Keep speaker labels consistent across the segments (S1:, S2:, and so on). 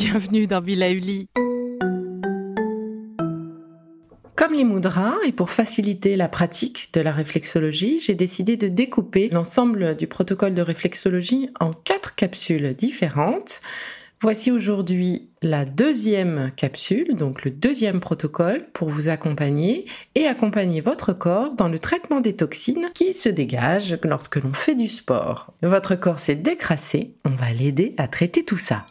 S1: bienvenue dans Villa Comme les mudras et pour faciliter la pratique de la réflexologie, j'ai décidé de découper l'ensemble du protocole de réflexologie en quatre capsules différentes. Voici aujourd'hui la deuxième capsule, donc le deuxième protocole pour vous accompagner et accompagner votre corps dans le traitement des toxines qui se dégagent lorsque l'on fait du sport. Votre corps s'est décrassé, on va l'aider à traiter tout ça.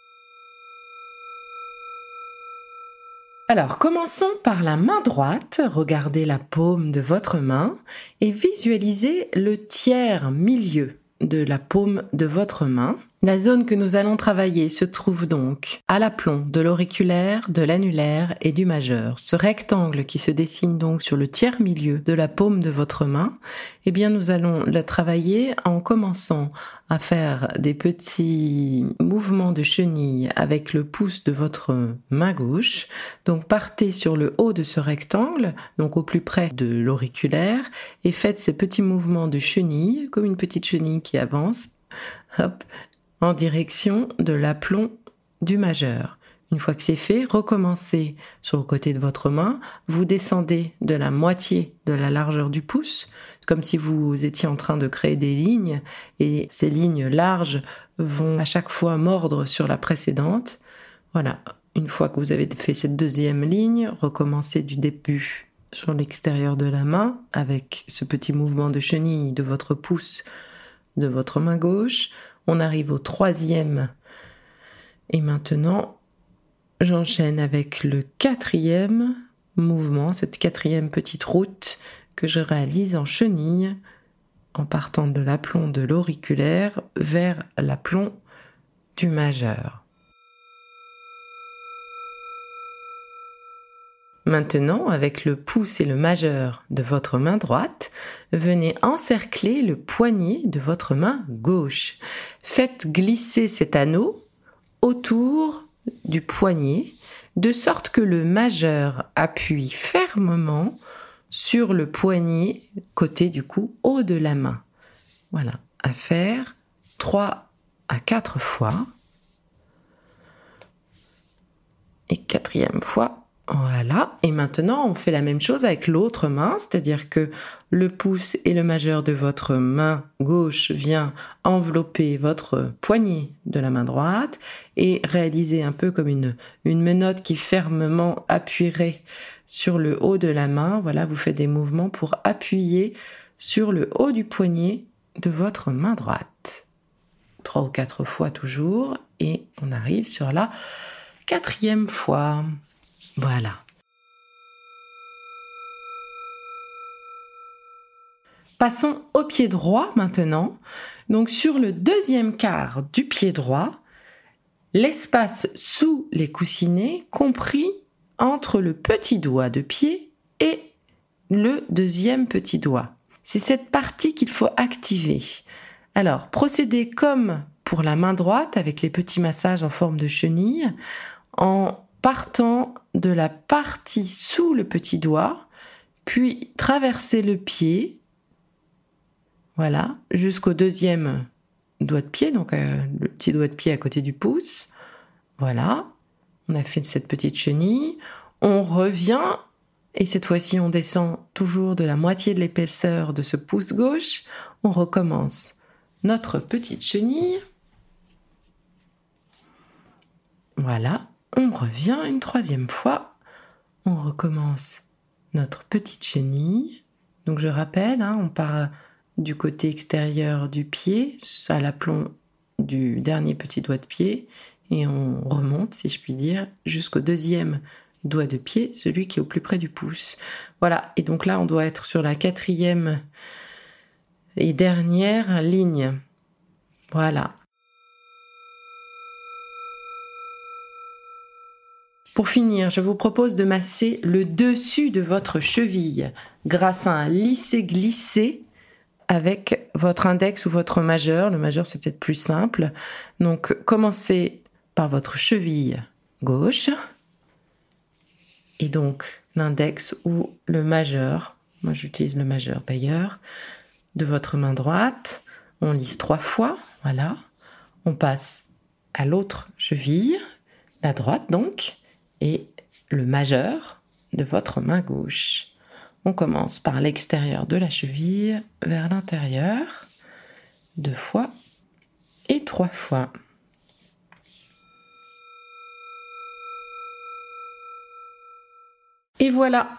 S1: Alors, commençons par la main droite. Regardez la paume de votre main et visualisez le tiers milieu de la paume de votre main. La zone que nous allons travailler se trouve donc à l'aplomb de l'auriculaire, de l'annulaire et du majeur. Ce rectangle qui se dessine donc sur le tiers milieu de la paume de votre main, eh bien nous allons le travailler en commençant à faire des petits mouvements de chenille avec le pouce de votre main gauche. Donc partez sur le haut de ce rectangle, donc au plus près de l'auriculaire, et faites ces petits mouvements de chenille, comme une petite chenille qui avance. Hop, en direction de l'aplomb du majeur. Une fois que c'est fait, recommencez sur le côté de votre main, vous descendez de la moitié de la largeur du pouce, comme si vous étiez en train de créer des lignes, et ces lignes larges vont à chaque fois mordre sur la précédente. Voilà, une fois que vous avez fait cette deuxième ligne, recommencez du début sur l'extérieur de la main avec ce petit mouvement de chenille de votre pouce de votre main gauche. On arrive au troisième. Et maintenant, j'enchaîne avec le quatrième mouvement, cette quatrième petite route que je réalise en chenille en partant de l'aplomb de l'auriculaire vers l'aplomb du majeur. Maintenant, avec le pouce et le majeur de votre main droite, venez encercler le poignet de votre main gauche. Faites glisser cet anneau autour du poignet de sorte que le majeur appuie fermement sur le poignet côté du cou haut de la main. Voilà, à faire 3 à 4 fois. Et quatrième fois, voilà. Et maintenant, on fait la même chose avec l'autre main, c'est-à-dire que le pouce et le majeur de votre main gauche vient envelopper votre poignet de la main droite et réaliser un peu comme une, une menotte qui fermement appuierait sur le haut de la main. Voilà, vous faites des mouvements pour appuyer sur le haut du poignet de votre main droite. Trois ou quatre fois toujours et on arrive sur la quatrième fois. Voilà. Passons au pied droit maintenant. Donc sur le deuxième quart du pied droit, l'espace sous les coussinets compris entre le petit doigt de pied et le deuxième petit doigt. C'est cette partie qu'il faut activer. Alors, procédez comme pour la main droite avec les petits massages en forme de chenille en partant de la partie sous le petit doigt, puis traverser le pied, voilà, jusqu'au deuxième doigt de pied, donc euh, le petit doigt de pied à côté du pouce. Voilà, on a fait cette petite chenille. On revient et cette fois-ci on descend toujours de la moitié de l'épaisseur de ce pouce gauche. On recommence notre petite chenille. Voilà, on revient une troisième fois. On recommence notre petite chenille. Donc je rappelle, hein, on part du côté extérieur du pied à l'aplomb du dernier petit doigt de pied et on remonte, si je puis dire, jusqu'au deuxième doigt de pied, celui qui est au plus près du pouce. Voilà, et donc là on doit être sur la quatrième et dernière ligne. Voilà, Pour finir, je vous propose de masser le dessus de votre cheville grâce à un lissé-glissé avec votre index ou votre majeur. Le majeur, c'est peut-être plus simple. Donc, commencez par votre cheville gauche et donc l'index ou le majeur. Moi, j'utilise le majeur d'ailleurs de votre main droite. On lisse trois fois. Voilà. On passe à l'autre cheville La droite donc, et le majeur de votre main gauche. On commence par l'extérieur de la cheville vers l'intérieur, deux fois et trois fois. Et voilà,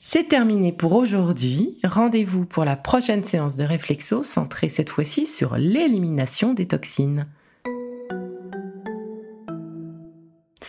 S1: c'est terminé pour aujourd'hui. Rendez-vous pour la prochaine séance de réflexo centrée cette fois-ci sur l'élimination des toxines.